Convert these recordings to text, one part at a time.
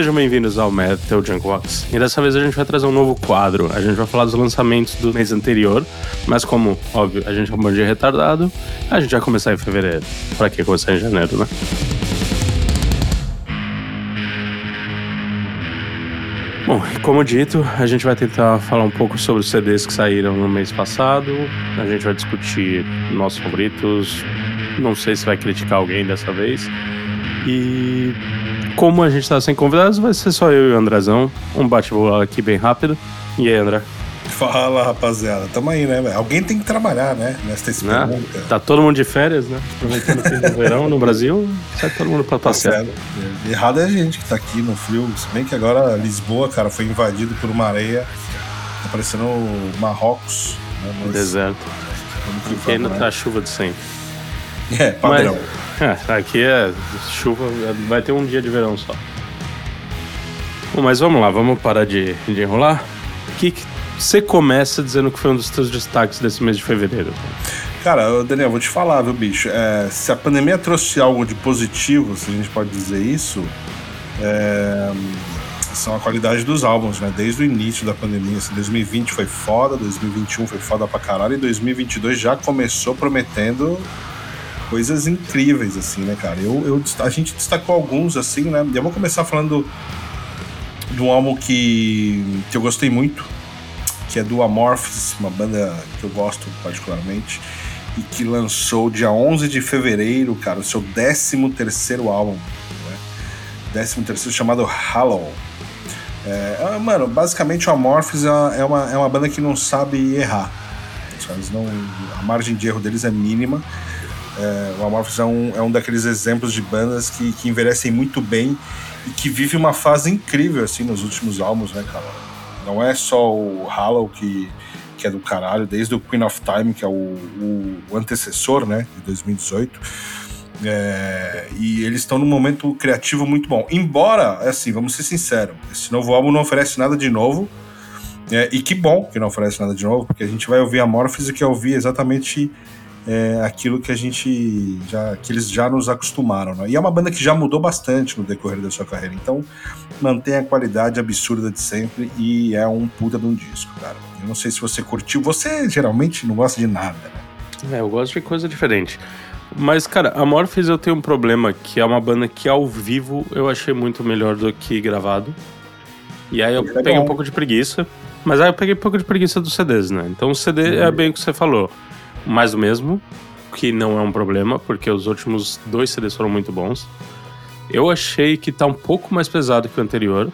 Sejam bem-vindos ao Metal Junkbox. E dessa vez a gente vai trazer um novo quadro. A gente vai falar dos lançamentos do mês anterior, mas como, óbvio, a gente é um bom dia retardado, a gente vai começar em fevereiro. Pra que começar em janeiro, né? Bom, como dito, a gente vai tentar falar um pouco sobre os CDs que saíram no mês passado. A gente vai discutir nossos favoritos. Não sei se vai criticar alguém dessa vez. E como a gente tá sem convidados, vai ser só eu e o Andrezão. Um bate-bola aqui bem rápido. E aí, André? Fala, rapaziada. Tamo aí, né? Alguém tem que trabalhar, né? Nesta. Né? Tá todo mundo de férias, né? Aproveitando o verão no Brasil, sai todo mundo pra tá passear. Tá Errado é a gente que tá aqui no frio. Se bem que agora Lisboa, cara, foi invadido por uma areia. Tá parecendo Marrocos. Né? Mas... Deserto. Aqui ainda né? tá chuva de sempre. É, padrão. Mas, é, aqui é chuva, vai ter um dia de verão só. Bom, mas vamos lá, vamos parar de, de enrolar. O que, que você começa dizendo que foi um dos seus destaques desse mês de fevereiro. Cara, Daniel, vou te falar, viu, bicho? É, se a pandemia trouxe algo de positivo, se a gente pode dizer isso, é, são a qualidade dos álbuns, né? Desde o início da pandemia. Assim, 2020 foi foda, 2021 foi foda pra caralho, e 2022 já começou prometendo coisas incríveis, assim, né, cara? Eu, eu, a gente destacou alguns, assim, né? Eu vou começar falando de um álbum que, que eu gostei muito, que é do Amorphis, uma banda que eu gosto particularmente, e que lançou dia 11 de fevereiro, cara, o seu 13 terceiro álbum, né? 13 terceiro chamado Hollow. É, é, mano, basicamente o Amorphis é, é uma, é uma banda que não sabe errar. Eles não, a margem de erro deles é mínima. É, o Amorphis é um, é um daqueles exemplos de bandas que, que envelhecem muito bem e que vive uma fase incrível assim nos últimos álbuns, né, cara? Não é só o Hollow que, que é do caralho, desde o Queen of Time, que é o, o, o antecessor, né, de 2018. É, e eles estão num momento criativo muito bom. Embora, assim, vamos ser sinceros, esse novo álbum não oferece nada de novo. É, e que bom que não oferece nada de novo, porque a gente vai ouvir a e quer ouvir exatamente é, aquilo que a gente já que eles já nos acostumaram. Né? E é uma banda que já mudou bastante no decorrer da sua carreira, então mantém a qualidade absurda de sempre e é um puta de um disco, cara. Eu não sei se você curtiu, você geralmente não gosta de nada, né? É, eu gosto de coisa diferente. Mas, cara, a Morphis eu tenho um problema, que é uma banda que ao vivo eu achei muito melhor do que gravado. E aí eu é peguei um pouco de preguiça. Mas aí eu peguei um pouco de preguiça dos CDs, né? Então o CD é bem o que você falou mais do mesmo, que não é um problema, porque os últimos dois CDs foram muito bons. Eu achei que tá um pouco mais pesado que o anterior.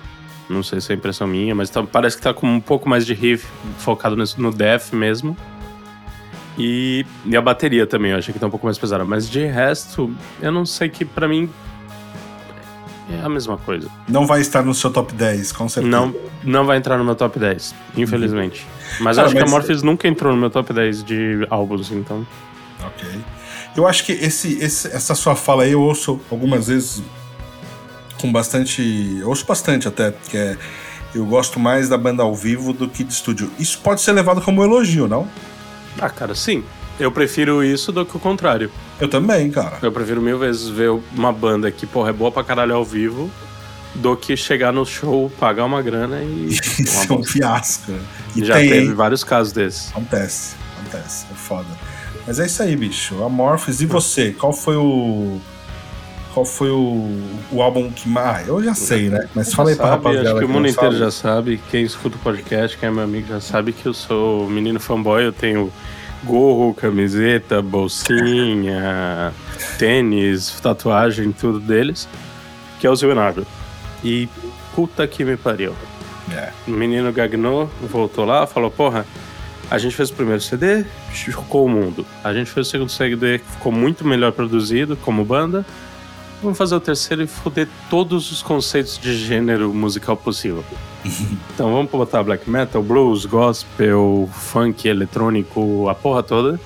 Não sei se é impressão minha, mas tá, parece que tá com um pouco mais de riff focado no, no death mesmo. E, e, a bateria também, eu achei que tá um pouco mais pesada. Mas de resto, eu não sei que para mim é a mesma coisa. Não vai estar no seu top 10, com certeza. Não, não vai entrar no meu top 10, infelizmente. Uhum. Mas Cara, acho mas... que a Morpheus nunca entrou no meu top 10 de álbuns, então. Ok. Eu acho que esse, esse, essa sua fala aí eu ouço algumas vezes com bastante. Eu ouço bastante até, que é. Eu gosto mais da banda ao vivo do que de estúdio. Isso pode ser levado como elogio, não? Ah, cara, sim. Eu prefiro isso do que o contrário. Eu também, cara. Eu prefiro mil vezes ver uma banda que, porra, é boa pra caralho ao vivo do que chegar no show, pagar uma grana e. Isso é um fiasco. E Já tem, teve vários casos desses. Acontece, acontece, é foda. Mas é isso aí, bicho. Amorphis, e você? Qual foi o. Qual foi o, o álbum que mais. Ah, eu já sei, né? Mas fala aí pra rapaziada. Acho que o mundo inteiro sabe. já sabe. Quem escuta o podcast, quem é meu amigo, já sabe que eu sou menino fanboy. Eu tenho gorro, camiseta, bolsinha, tênis, tatuagem, tudo deles. Que é o Leonardo. E puta que me pariu. É. O menino gagnou, voltou lá, falou: Porra, a gente fez o primeiro CD, chocou o mundo. A gente fez o segundo CD, que ficou muito melhor produzido como banda. Vamos fazer o terceiro e foder todos os conceitos de gênero musical possível. Então vamos botar black metal, blues, gospel, funk, eletrônico, a porra toda.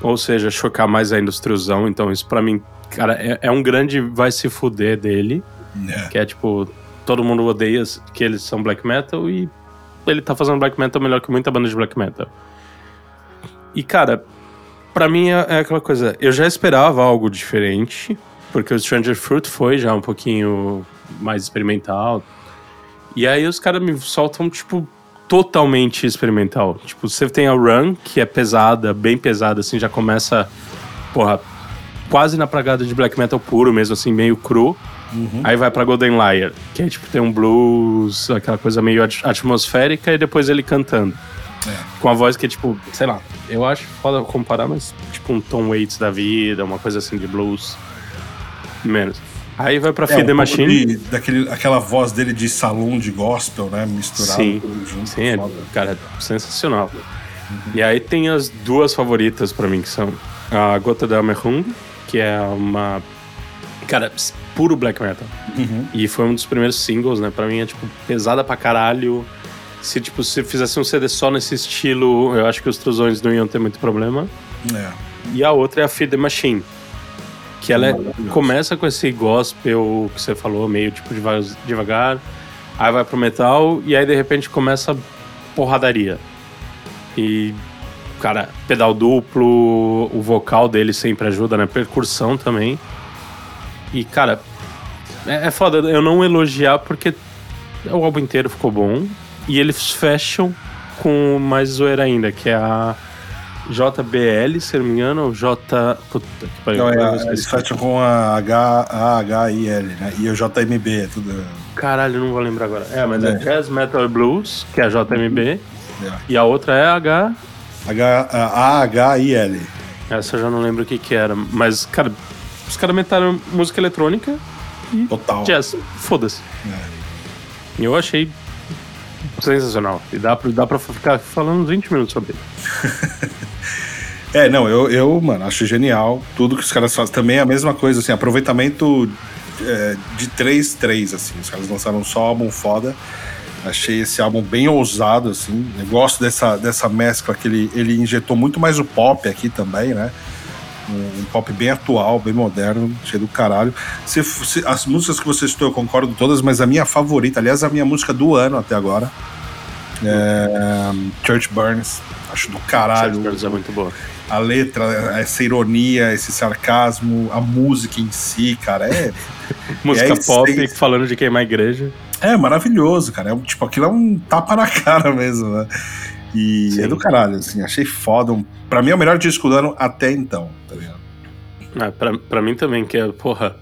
Ou seja, chocar mais a industriozão. Então isso para mim, cara, é, é um grande vai se fuder dele. É. Que é tipo, todo mundo odeia que eles são black metal e ele tá fazendo black metal melhor que muita banda de black metal. E cara, para mim é, é, aquela coisa, eu já esperava algo diferente, porque o Stranger Fruit foi já um pouquinho mais experimental. E aí os caras me soltam, tipo, totalmente experimental. Tipo, você tem a Run, que é pesada, bem pesada, assim, já começa, porra, quase na pragada de black metal puro mesmo, assim, meio cru. Uhum. Aí vai pra Golden Liar, que é tipo, tem um blues, aquela coisa meio atmosférica, e depois ele cantando. É. Com a voz que é tipo, sei lá, eu acho foda comparar, mas tipo um Tom Waits da vida, uma coisa assim de blues. Menos. Aí vai pra é, Feed um Machine. De, daquele, aquela voz dele de salão de gospel, né? Misturado sim, junto. Sim, é, cara, sensacional. Uhum. E aí tem as duas favoritas pra mim, que são a Gota da Merhung, que é uma. Cara, puro black metal. Uhum. E foi um dos primeiros singles, né? Pra mim é, tipo, pesada pra caralho se, tipo, se fizesse um CD só nesse estilo, eu acho que os Truzões não iam ter muito problema. É. E a outra é a Feed the Machine. Que ela é, começa com esse gospel que você falou, meio tipo devagar, aí vai pro metal, e aí de repente começa porradaria. E, cara, pedal duplo, o vocal dele sempre ajuda, né? Percussão também. E, cara, é, é foda eu não elogiar porque o álbum inteiro ficou bom. E eles fecham com mais zoeira ainda, que é a JBL, se não me engano, ou J. Puta que pariu. Não, é, eles fecham com a H, a H I L, né? E o JMB, é tudo. Caralho, não vou lembrar agora. É, mas é, é Jazz Metal Blues, que é a JMB. É. E a outra é H. H a H I L. Essa eu já não lembro o que que era. Mas, cara, os caras metaram música eletrônica e. Total. Jazz. Foda-se. É. E eu achei sensacional. E dá pra, dá pra ficar falando 20 minutos sobre ele. é, não, eu, eu, mano, acho genial. Tudo que os caras fazem. Também é a mesma coisa, assim, aproveitamento é, de 3-3, assim. Os caras lançaram só álbum foda. Achei esse álbum bem ousado, assim. Eu gosto dessa, dessa mescla que ele, ele injetou muito mais o pop aqui também, né? Um, pop bem atual, bem moderno, cheio do caralho. Se, se, as músicas que você citou eu concordo todas, mas a minha favorita, aliás, a minha música do ano até agora, é Church Burns. Acho do caralho. Church Burns é muito boa. A letra, essa ironia, esse sarcasmo, a música em si, cara, é. música é pop falando de queimar a igreja. É maravilhoso, cara. É, tipo, aquilo é um tapa na cara mesmo, né? E Sim. é do caralho, assim, achei foda. Um, pra mim é o melhor disco do ano até então, tá ligado? Ah, pra, pra mim também, que é, porra.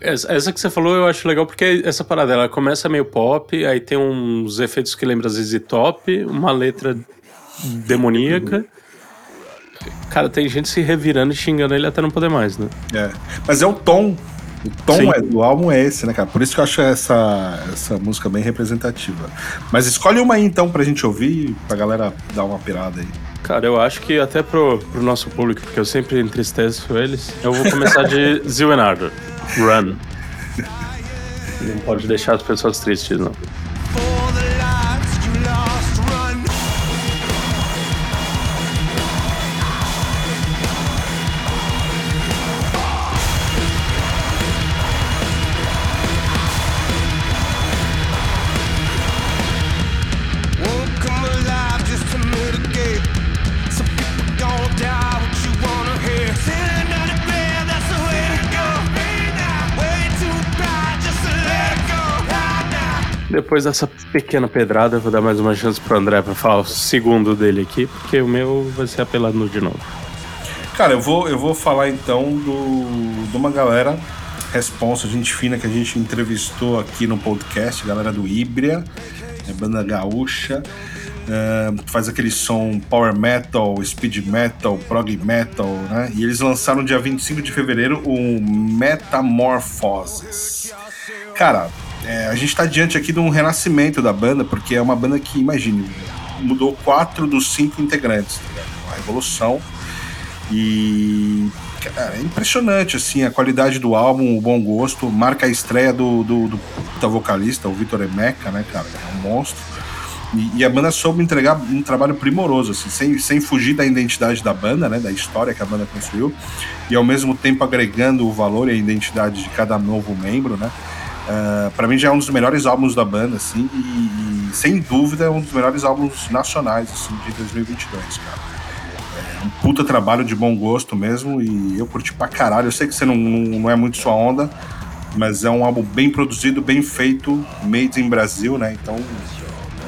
Essa, que você falou eu acho legal porque essa parada ela começa meio pop, aí tem uns efeitos que lembra ZZ Top, uma letra demoníaca. Cara, tem gente se revirando e xingando ele até não poder mais, né? É. Mas é o tom o tom é, do álbum é esse, né, cara? Por isso que eu acho essa, essa música bem representativa. Mas escolhe uma aí então pra gente ouvir, pra galera dar uma pirada aí. Cara, eu acho que até pro, pro nosso público, porque eu sempre entristeço eles, eu vou começar de Zillenardo. Run. Não pode deixar as pessoas tristes, não. Depois dessa pequena pedrada, eu vou dar mais uma chance pro André pra falar o segundo dele aqui, porque o meu vai ser apelado de novo. Cara, eu vou, eu vou falar então do, de uma galera responsa, gente fina que a gente entrevistou aqui no podcast, galera do Ibria, é banda gaúcha. Uh, faz aquele som power metal, speed metal, prog metal, né? E eles lançaram dia 25 de fevereiro o Metamorphoses. Cara, é, a gente está diante aqui de um renascimento da banda, porque é uma banda que, imagine, mudou quatro dos cinco integrantes, tá uma revolução. E cara, é impressionante assim a qualidade do álbum, o bom gosto, marca a estreia do, do, do da vocalista, o Vitor Emeca, né, cara, é um monstro. E, e, a banda soube entregar um trabalho primoroso, assim, sem, sem fugir da identidade da banda, né, da história que a banda construiu, e ao mesmo tempo agregando o valor e a identidade de cada novo membro, né. Uh, para mim já é um dos melhores álbuns da banda, assim, e, e, sem dúvida é um dos melhores álbuns nacionais, assim, de 2022, cara. É um puta trabalho de bom gosto mesmo, e eu curti pra caralho. Eu sei que você não, não, não é muito sua onda, mas é um álbum bem produzido, bem feito, made in Brasil, né? Então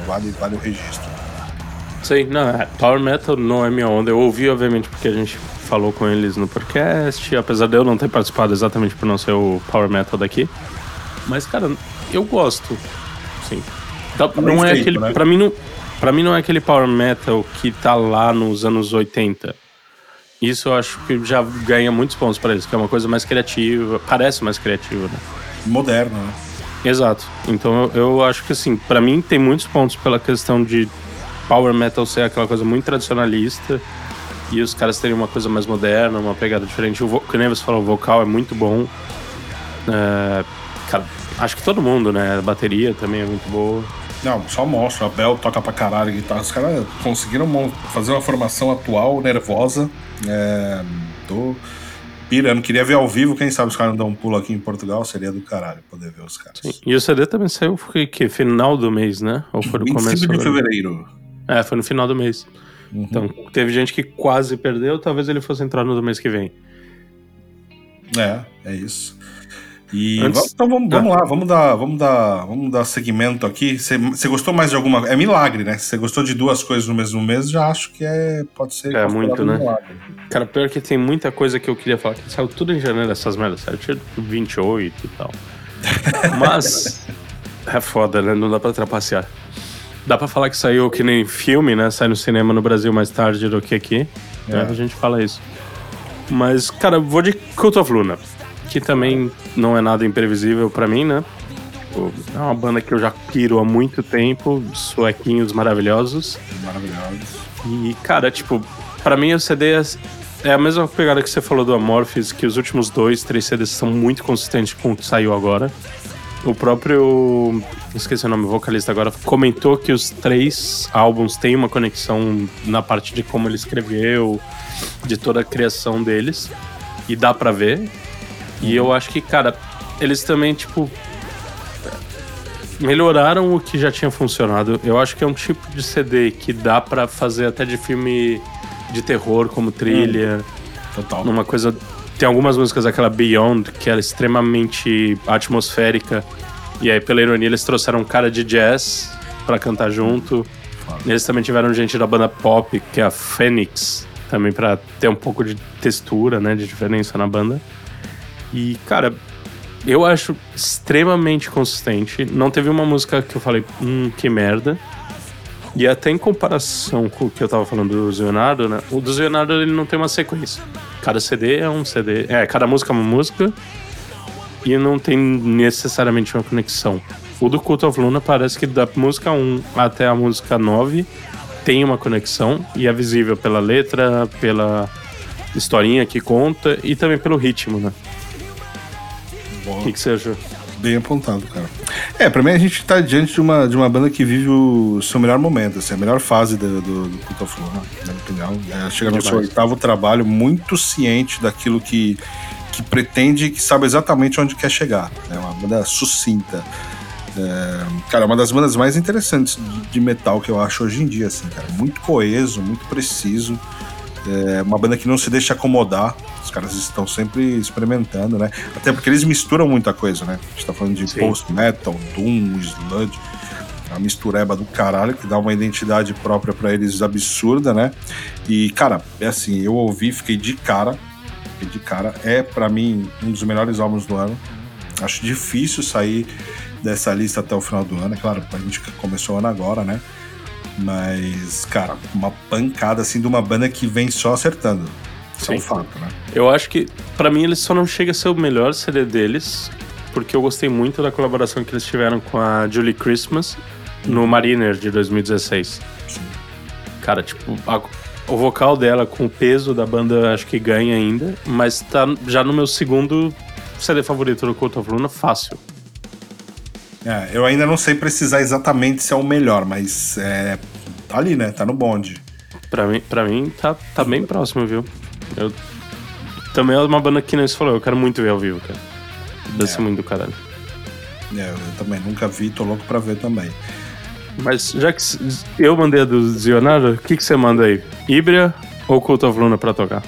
vale, vale o registro. Sim, não, é, Power Metal não é minha onda. Eu ouvi, obviamente, porque a gente falou com eles no podcast, apesar de eu não ter participado exatamente por não ser o Power Metal daqui. Mas, cara, eu gosto. Sim. Tá, não é aquele. Né? Pra, mim não, pra mim não é aquele Power Metal que tá lá nos anos 80. Isso eu acho que já ganha muitos pontos para eles, que é uma coisa mais criativa, parece mais criativa, né? Moderno, né? Exato. Então eu, eu acho que assim, para mim tem muitos pontos pela questão de power metal ser aquela coisa muito tradicionalista e os caras terem uma coisa mais moderna, uma pegada diferente. O que nem você falou, o vocal é muito bom. É, acho que todo mundo, né? A bateria também é muito boa. Não, só mostra. A Bel toca pra caralho guitarra. Os caras conseguiram fazer uma formação atual, nervosa. É, tô pirando. Queria ver ao vivo. Quem sabe os caras não dão um pulo aqui em Portugal. Seria do caralho poder ver os caras. Sim. E o CD também saiu foi que final do mês, né? Ou foi no começo? de fevereiro. É, foi no final do mês. Uhum. Então, teve gente que quase perdeu. Talvez ele fosse entrar no do mês que vem. É, é isso. E Antes... então vamos, vamos ah. lá, vamos dar, vamos dar, vamos dar segmento aqui. Você gostou mais de alguma? É milagre, né? Se você gostou de duas coisas no mesmo mês, já acho que é pode ser. É muito, né? Milagre. Cara, pior que tem muita coisa que eu queria falar que saiu tudo em janeiro essas merdas, saiu tipo 28 e tal. Mas é foda, né? Não dá pra trapacear. Dá pra falar que saiu que nem filme, né? Sai no cinema no Brasil mais tarde do que aqui. É. Né? A gente fala isso. Mas, cara, vou de Cult of Luna que também não é nada imprevisível para mim, né? É uma banda que eu já piro há muito tempo, suequinhos maravilhosos. Maravilhosos. E, cara, tipo, para mim o CD é, é a mesma pegada que você falou do Amorphis, que os últimos dois, três CDs são muito consistentes com o que saiu agora. O próprio. Esqueci o nome, o vocalista agora, comentou que os três álbuns têm uma conexão na parte de como ele escreveu, de toda a criação deles. E dá para ver. E eu acho que, cara, eles também, tipo. Melhoraram o que já tinha funcionado. Eu acho que é um tipo de CD que dá para fazer até de filme de terror, como trilha. Hum, total. Numa coisa. Tem algumas músicas daquela Beyond, que era extremamente atmosférica. E aí, pela ironia, eles trouxeram um cara de jazz para cantar junto. Eles também tiveram gente da banda pop, que é a Phoenix, também para ter um pouco de textura, né, de diferença na banda. E, cara, eu acho extremamente consistente. Não teve uma música que eu falei, hum, que merda. E até em comparação com o que eu tava falando do Leonardo, né? O do Leonardo ele não tem uma sequência. Cada CD é um CD. É, cada música é uma música. E não tem necessariamente uma conexão. O do Cult of Luna parece que da música 1 até a música 9 tem uma conexão e é visível pela letra, pela historinha que conta e também pelo ritmo, né? O que, que você achou? Bem apontado, cara. É, pra mim a gente tá diante de uma, de uma banda que vive o seu melhor momento, assim, a melhor fase do, do, do Cult of Luna, na minha opinião. É, chega no seu oitavo trabalho, muito ciente daquilo que, que pretende que sabe exatamente onde quer chegar. É né? uma banda sucinta. É, cara, é uma das bandas mais interessantes de, de, metal que eu acho hoje em dia, assim, cara. Muito coeso, muito preciso. É uma banda que não se deixa acomodar. Os caras estão sempre experimentando, né? Até porque eles misturam muita coisa, né? A gente tá falando de post-metal, doom, sludge. A mistureba do caralho, que dá uma identidade própria para eles absurda, né? E, cara, é assim, eu ouvi, fiquei de cara. Fiquei de cara. É, para mim, um dos melhores álbuns do ano. Acho difícil sair dessa lista até o final do ano. É claro, a gente começou o ano agora, né? Mas, cara, uma pancada assim de uma banda que vem só acertando. Isso é um fato, né? Eu acho que, para mim, eles só não chega a ser o melhor CD deles, porque eu gostei muito da colaboração que eles tiveram com a Julie Christmas no Mariner de 2016. Sim. Cara, tipo, a, o vocal dela com o peso da banda acho que ganha ainda, mas tá já no meu segundo CD favorito do Cult of Luna, fácil. É, eu ainda não sei precisar exatamente se é o melhor, mas é, tá ali, né? Tá no bonde. Pra mim, pra mim tá, tá bem próximo, viu? Eu, também é uma banda que nem você falou, eu quero muito ver ao vivo, cara. Deve é. muito do caralho. É, eu também nunca vi, tô louco pra ver também. Mas já que eu mandei a do Zionaro, o que, que você manda aí? Ibria ou Cult of Luna pra tocar?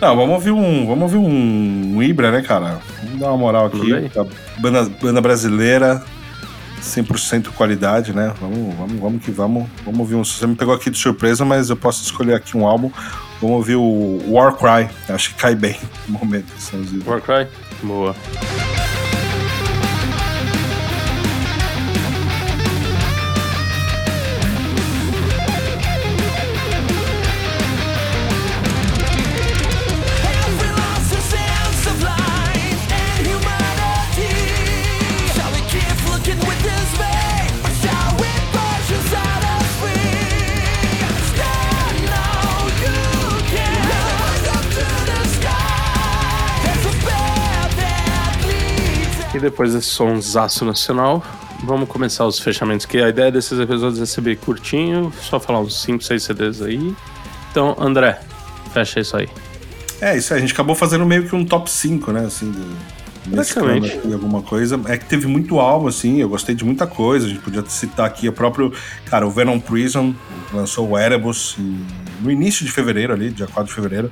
Não, vamos ouvir um, vamos ouvir um, um Ibra, né, cara? Vamos dar uma moral aqui. Banda, banda brasileira, 100% qualidade, né? Vamos, vamos, vamos que vamos. Vamos ouvir um. Você me pegou aqui de surpresa, mas eu posso escolher aqui um álbum. Vamos ouvir o Warcry. Acho que cai bem no momento. Warcry? Boa. E depois desse sonsaço nacional, vamos começar os fechamentos. Que a ideia desses episódios é ser curtinho, só falar uns 5, 6 CDs aí. Então, André, fecha isso aí. É, isso aí. A gente acabou fazendo meio que um top 5, né? Assim, do, Basicamente. alguma coisa. É que teve muito álbum, assim, eu gostei de muita coisa. A gente podia citar aqui o próprio. Cara, o Venom Prison lançou o Erebus no início de fevereiro, ali, dia 4 de fevereiro.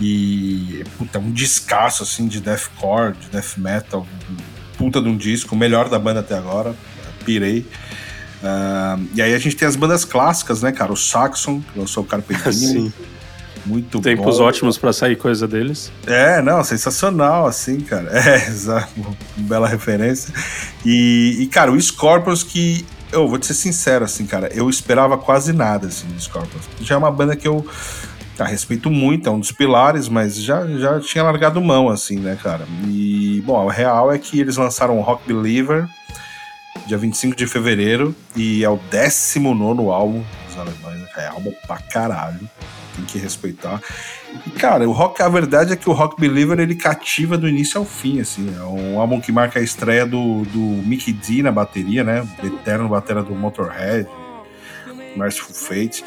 E, puta, um descasso, assim, de deathcore, de death metal, puta de um disco, o melhor da banda até agora. Pirei. Uh, e aí a gente tem as bandas clássicas, né, cara? O Saxon, que lançou o Carpe Diem. Muito Tempos bom. ótimos para sair coisa deles. É, não, sensacional, assim, cara. É, exato. Bela referência. E, e, cara, o Scorpions que. Eu vou te ser sincero, assim, cara. Eu esperava quase nada, assim, do Scorpions. Já é uma banda que eu Tá, respeito muito, é um dos pilares, mas já, já tinha largado mão, assim, né, cara? E, bom, a real é que eles lançaram o Rock Believer dia 25 de fevereiro e é o 19 álbum dos alemães, né? É álbum pra caralho, tem que respeitar. E, cara, o rock, a verdade é que o Rock Believer ele cativa do início ao fim, assim. É um álbum que marca a estreia do, do Mickey D na bateria, né? Eterno batera do Motorhead, Merciful Fate.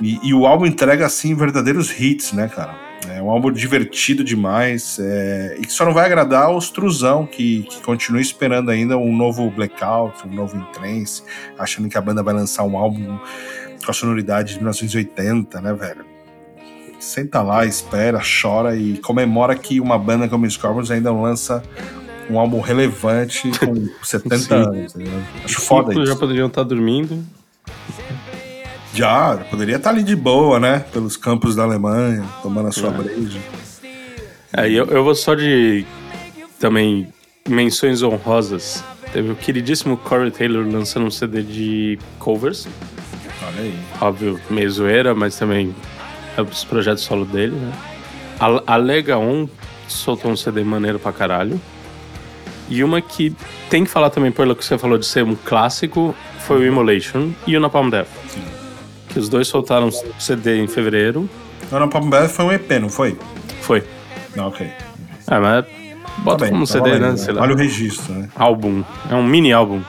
E, e, o álbum entrega, assim, verdadeiros hits, né, cara? É um álbum divertido demais é, e que só não vai agradar os truzão que, que continua esperando ainda um novo Blackout, um novo Entrance, achando que a banda vai lançar um álbum com a sonoridade de 1980, né, velho? Senta lá, espera, chora e comemora que uma banda como Scorpions ainda lança um álbum relevante com 70 Sim. anos. Né? Acho foda isso. já poderiam estar dormindo. Já, poderia estar ali de boa, né? Pelos campos da Alemanha, tomando a sua é. breja. É, eu, eu vou só de também menções honrosas. Teve o queridíssimo Corey Taylor lançando um CD de covers. Olha aí. Óbvio, meio zoeira, mas também é os projetos solo dele, né? A, a Lega 1 soltou um CD maneiro pra caralho. E uma que tem que falar também, pelo que você falou de ser um clássico, foi o Immolation e o Napalm Death. Sim que os dois soltaram CD em fevereiro. Não, não, Bad foi um EP, não foi? Foi. Não, ok. É, mas bota tá como tá CD, valendo, né? Sei Olha lá. o registro, né? Álbum. É um mini álbum.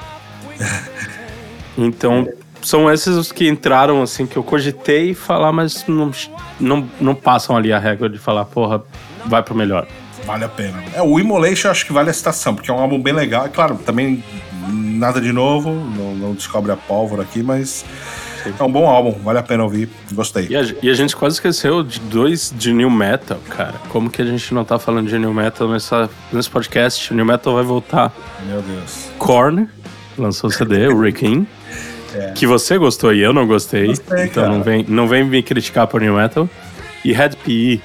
então, são esses os que entraram, assim, que eu cogitei falar, mas não, não, não passam ali a regra de falar, porra, vai pro melhor. Vale a pena. É, o Immolation acho que vale a citação, porque é um álbum bem legal. Claro, também nada de novo, não, não descobre a pólvora aqui, mas é um bom álbum, vale a pena ouvir. Gostei. E a, e a, gente quase esqueceu de dois de New Metal, cara. Como que a gente não tá falando de New Metal nessa, nesse podcast? O New Metal vai voltar. Meu Deus. Korn lançou o CD, o Rick é. Que você gostou e eu não gostei. gostei então não vem, não vem me criticar por New Metal. E Red PE,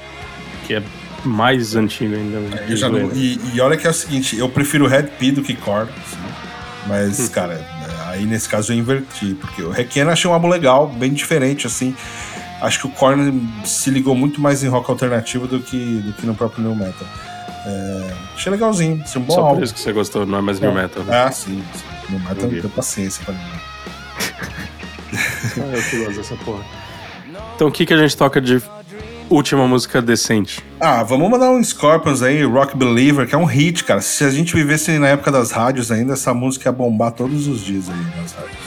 que é mais antigo ainda. É, não, e, e, olha que é o seguinte, eu prefiro Red PE do que Korn. Assim, mas, hum. cara, Aí nesse caso eu inverti, porque o Requiem achei um álbum legal, bem diferente, assim. Acho que o Korn se ligou muito mais em rock alternativo do que, do que no próprio New Metal. É, achei legalzinho, assim, um bom Só álbum. por isso que você gostou, não é mais é. New Metal. Né? Ah, sim. sim. New Metal não tem paciência pra mim. ah, eu que gosto dessa porra. Então o que, que a gente toca de última música decente? Ah, vamos mandar um Scorpions aí, Rock Believer, que é um hit, cara. Se a gente vivesse na época das rádios ainda, essa música ia bombar todos os dias aí nas rádios.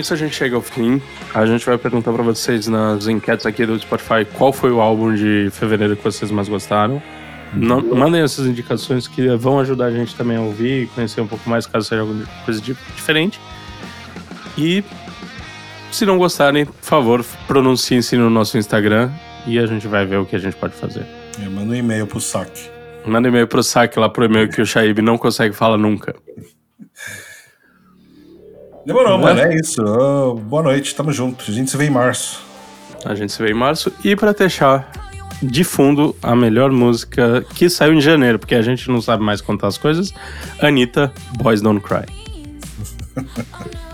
Isso a gente chega ao fim. A gente vai perguntar para vocês nas enquetes aqui do Spotify qual foi o álbum de fevereiro que vocês mais gostaram. Não, mandem essas indicações que vão ajudar a gente também a ouvir e conhecer um pouco mais, caso seja alguma coisa diferente. E se não gostarem, por favor, pronunciem-se no nosso Instagram e a gente vai ver o que a gente pode fazer. É, manda um e-mail pro saque. Manda um e-mail pro saque lá pro e-mail que o Shaib não consegue falar nunca. Demorou, né? mano. É isso. Oh, boa noite, tamo junto. A gente se vê em março. A gente se vê em março. E pra deixar de fundo a melhor música que saiu em janeiro, porque a gente não sabe mais contar as coisas, Anitta, Boys Don't Cry.